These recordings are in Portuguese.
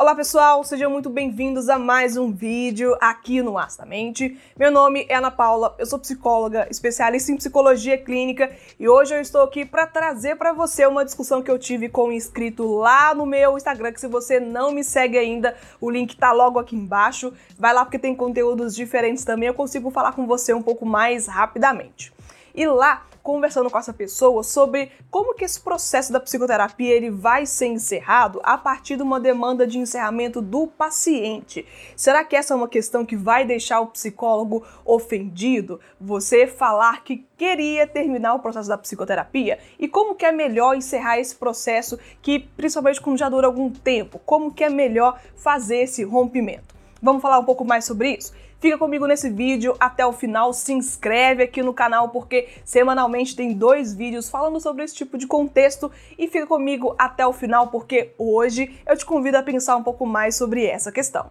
Olá pessoal, sejam muito bem-vindos a mais um vídeo aqui no Astamente. Meu nome é Ana Paula, eu sou psicóloga, especialista em psicologia clínica e hoje eu estou aqui para trazer para você uma discussão que eu tive com um inscrito lá no meu Instagram, que se você não me segue ainda, o link tá logo aqui embaixo. Vai lá porque tem conteúdos diferentes também, eu consigo falar com você um pouco mais rapidamente. E lá conversando com essa pessoa sobre como que esse processo da psicoterapia ele vai ser encerrado a partir de uma demanda de encerramento do paciente. Será que essa é uma questão que vai deixar o psicólogo ofendido? Você falar que queria terminar o processo da psicoterapia e como que é melhor encerrar esse processo que principalmente quando já dura algum tempo, como que é melhor fazer esse rompimento? Vamos falar um pouco mais sobre isso? Fica comigo nesse vídeo até o final, se inscreve aqui no canal porque semanalmente tem dois vídeos falando sobre esse tipo de contexto e fica comigo até o final porque hoje eu te convido a pensar um pouco mais sobre essa questão.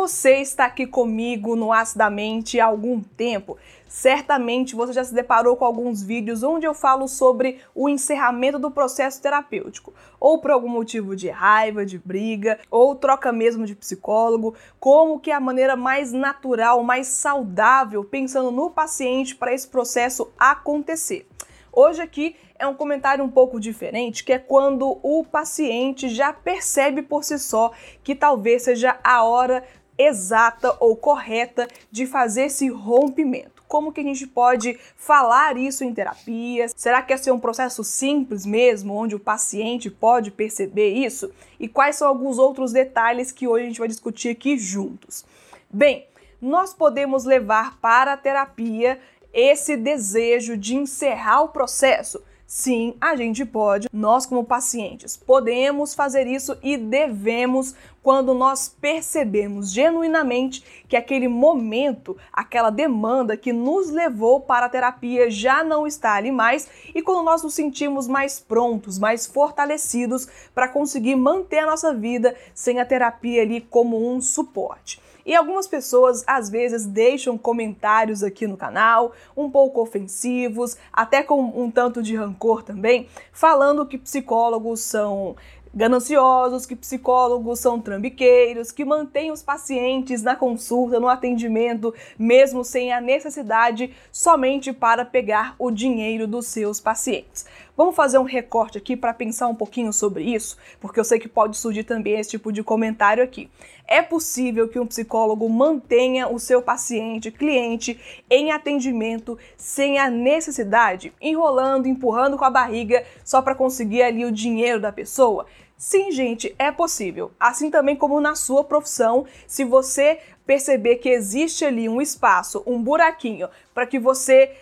Você está aqui comigo no Acidamente há algum tempo, certamente você já se deparou com alguns vídeos onde eu falo sobre o encerramento do processo terapêutico, ou por algum motivo de raiva, de briga, ou troca mesmo de psicólogo, como que é a maneira mais natural, mais saudável, pensando no paciente para esse processo acontecer. Hoje aqui é um comentário um pouco diferente, que é quando o paciente já percebe por si só que talvez seja a hora exata ou correta de fazer esse rompimento. Como que a gente pode falar isso em terapia? Será que é ser um processo simples mesmo, onde o paciente pode perceber isso? E quais são alguns outros detalhes que hoje a gente vai discutir aqui juntos? Bem, nós podemos levar para a terapia esse desejo de encerrar o processo? Sim, a gente pode. Nós, como pacientes, podemos fazer isso e devemos quando nós percebemos genuinamente que aquele momento, aquela demanda que nos levou para a terapia já não está ali mais e quando nós nos sentimos mais prontos, mais fortalecidos para conseguir manter a nossa vida sem a terapia ali como um suporte. E algumas pessoas às vezes deixam comentários aqui no canal, um pouco ofensivos, até com um tanto de rancor também, falando que psicólogos são gananciosos, que psicólogos são trambiqueiros, que mantêm os pacientes na consulta, no atendimento, mesmo sem a necessidade, somente para pegar o dinheiro dos seus pacientes. Vamos fazer um recorte aqui para pensar um pouquinho sobre isso, porque eu sei que pode surgir também esse tipo de comentário aqui. É possível que um psicólogo mantenha o seu paciente, cliente, em atendimento sem a necessidade, enrolando, empurrando com a barriga só para conseguir ali o dinheiro da pessoa? Sim, gente, é possível. Assim também como na sua profissão, se você perceber que existe ali um espaço, um buraquinho para que você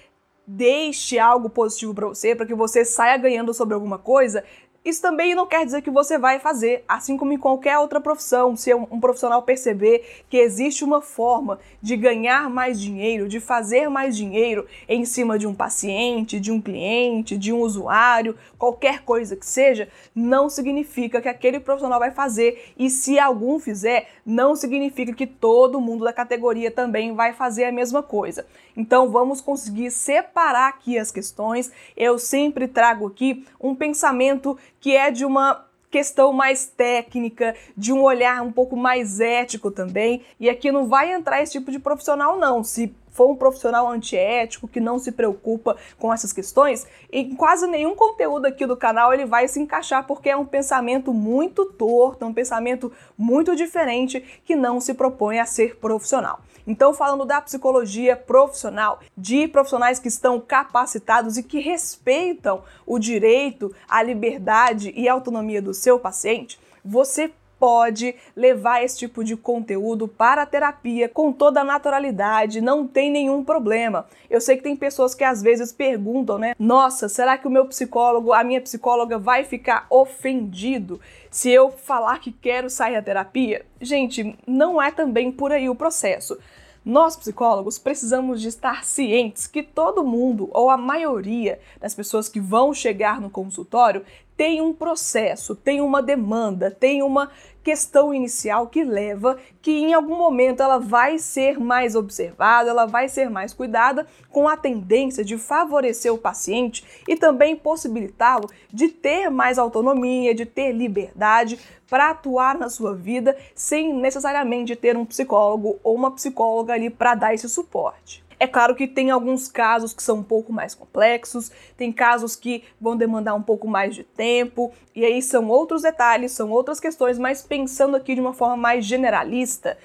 deixe algo positivo para você, para que você saia ganhando sobre alguma coisa, isso também não quer dizer que você vai fazer, assim como em qualquer outra profissão. Se um profissional perceber que existe uma forma de ganhar mais dinheiro, de fazer mais dinheiro em cima de um paciente, de um cliente, de um usuário, qualquer coisa que seja, não significa que aquele profissional vai fazer. E se algum fizer, não significa que todo mundo da categoria também vai fazer a mesma coisa. Então vamos conseguir separar aqui as questões. Eu sempre trago aqui um pensamento que é de uma questão mais técnica, de um olhar um pouco mais ético também. E aqui não vai entrar esse tipo de profissional, não. Se for um profissional antiético que não se preocupa com essas questões, em quase nenhum conteúdo aqui do canal ele vai se encaixar porque é um pensamento muito torto, um pensamento muito diferente que não se propõe a ser profissional. Então, falando da psicologia profissional, de profissionais que estão capacitados e que respeitam o direito à liberdade e autonomia do seu paciente, você pode levar esse tipo de conteúdo para a terapia com toda a naturalidade, não tem nenhum problema. Eu sei que tem pessoas que às vezes perguntam, né? Nossa, será que o meu psicólogo, a minha psicóloga vai ficar ofendido se eu falar que quero sair da terapia? Gente, não é também por aí o processo. Nós, psicólogos, precisamos de estar cientes que todo mundo, ou a maioria das pessoas que vão chegar no consultório, tem um processo, tem uma demanda, tem uma questão inicial que leva que em algum momento ela vai ser mais observada, ela vai ser mais cuidada, com a tendência de favorecer o paciente e também possibilitá-lo de ter mais autonomia, de ter liberdade para atuar na sua vida sem necessariamente ter um psicólogo ou uma psicóloga ali para dar esse suporte. É claro que tem alguns casos que são um pouco mais complexos, tem casos que vão demandar um pouco mais de tempo, e aí são outros detalhes, são outras questões, mas pensando aqui de uma forma mais generalista,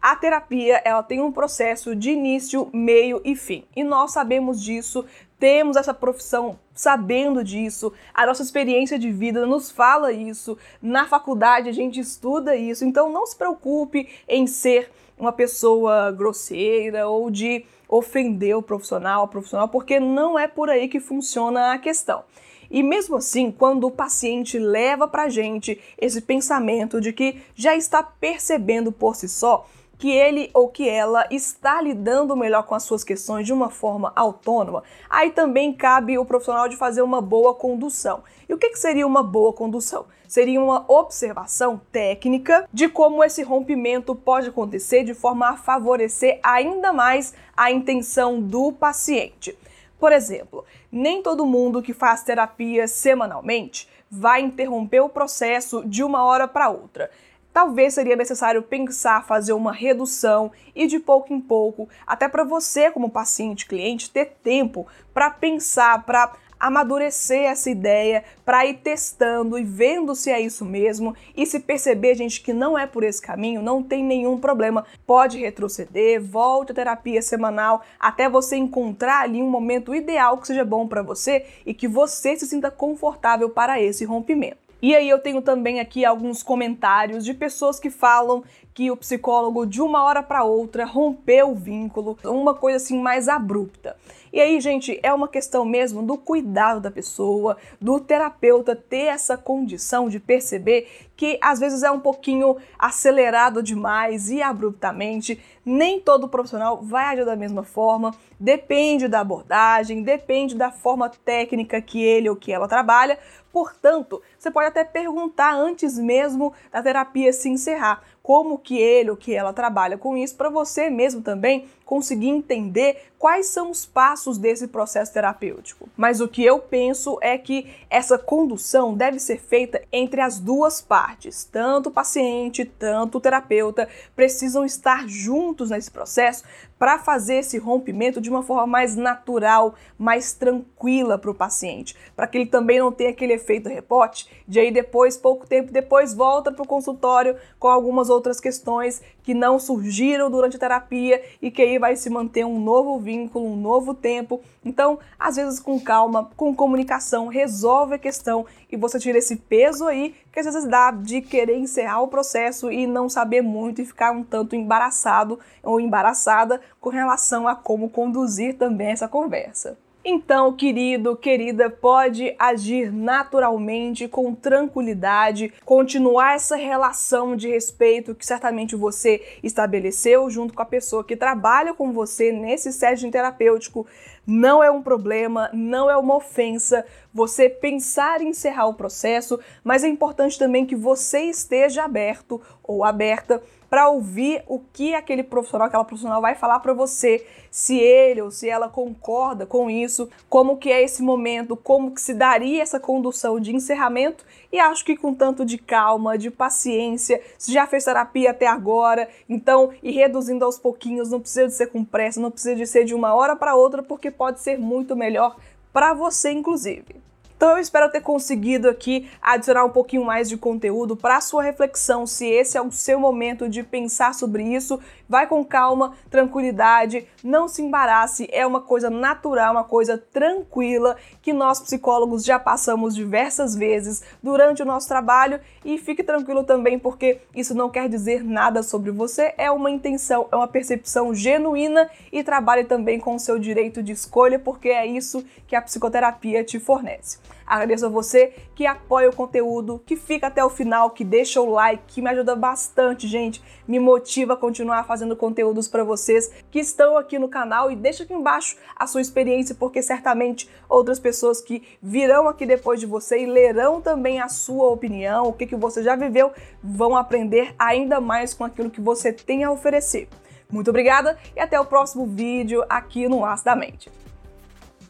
a terapia ela tem um processo de início, meio e fim. E nós sabemos disso, temos essa profissão sabendo disso, a nossa experiência de vida nos fala isso, na faculdade a gente estuda isso, então não se preocupe em ser uma pessoa grosseira ou de ofender o profissional, a profissional, porque não é por aí que funciona a questão. E mesmo assim, quando o paciente leva para gente esse pensamento de que já está percebendo por si só que ele ou que ela está lidando melhor com as suas questões de uma forma autônoma, aí também cabe o profissional de fazer uma boa condução. E o que, que seria uma boa condução? Seria uma observação técnica de como esse rompimento pode acontecer de forma a favorecer ainda mais a intenção do paciente. Por exemplo, nem todo mundo que faz terapia semanalmente vai interromper o processo de uma hora para outra talvez seria necessário pensar, fazer uma redução e de pouco em pouco, até para você como paciente, cliente, ter tempo para pensar, para amadurecer essa ideia, para ir testando e vendo se é isso mesmo. E se perceber, gente, que não é por esse caminho, não tem nenhum problema. Pode retroceder, volte à terapia semanal até você encontrar ali um momento ideal que seja bom para você e que você se sinta confortável para esse rompimento. E aí eu tenho também aqui alguns comentários de pessoas que falam que o psicólogo de uma hora para outra rompeu o vínculo, uma coisa assim mais abrupta. E aí, gente, é uma questão mesmo do cuidado da pessoa, do terapeuta ter essa condição de perceber que às vezes é um pouquinho acelerado demais e abruptamente. Nem todo profissional vai agir da mesma forma, depende da abordagem, depende da forma técnica que ele ou que ela trabalha. Portanto, você pode até perguntar antes mesmo da terapia se encerrar como que ele ou que ela trabalha com isso para você mesmo também conseguir entender quais são os passos desse processo terapêutico. Mas o que eu penso é que essa condução deve ser feita entre as duas partes, tanto o paciente, tanto o terapeuta precisam estar juntos nesse processo para fazer esse rompimento de uma forma mais natural, mais tranquila para o paciente, para que ele também não tenha aquele efeito repote de aí depois, pouco tempo depois, volta para o consultório com algumas outras questões que não surgiram durante a terapia e que aí vai se manter um novo vínculo, um novo tempo. Então, às vezes com calma, com comunicação, resolve a questão e você tira esse peso aí que às vezes dá de querer encerrar o processo e não saber muito e ficar um tanto embaraçado ou embaraçada com relação a como conduzir também essa conversa. Então, querido, querida, pode agir naturalmente, com tranquilidade, continuar essa relação de respeito que certamente você estabeleceu junto com a pessoa que trabalha com você nesse setting terapêutico. Não é um problema, não é uma ofensa você pensar em encerrar o processo, mas é importante também que você esteja aberto ou aberta para ouvir o que aquele profissional, aquela profissional vai falar para você, se ele ou se ela concorda com isso, como que é esse momento, como que se daria essa condução de encerramento e acho que com tanto de calma, de paciência, se já fez terapia até agora, então ir reduzindo aos pouquinhos, não precisa de ser com pressa, não precisa de ser de uma hora para outra, porque pode ser muito melhor para você inclusive. Então eu espero ter conseguido aqui adicionar um pouquinho mais de conteúdo para sua reflexão, se esse é o seu momento de pensar sobre isso. Vai com calma, tranquilidade, não se embarace, é uma coisa natural, uma coisa tranquila que nós psicólogos já passamos diversas vezes durante o nosso trabalho e fique tranquilo também porque isso não quer dizer nada sobre você, é uma intenção, é uma percepção genuína e trabalhe também com o seu direito de escolha porque é isso que a psicoterapia te fornece. Agradeço a você que apoia o conteúdo, que fica até o final, que deixa o like, que me ajuda bastante, gente. Me motiva a continuar fazendo conteúdos para vocês que estão aqui no canal e deixa aqui embaixo a sua experiência, porque certamente outras pessoas que virão aqui depois de você e lerão também a sua opinião, o que, que você já viveu, vão aprender ainda mais com aquilo que você tem a oferecer. Muito obrigada e até o próximo vídeo aqui no As da Mente.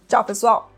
Tchau, pessoal!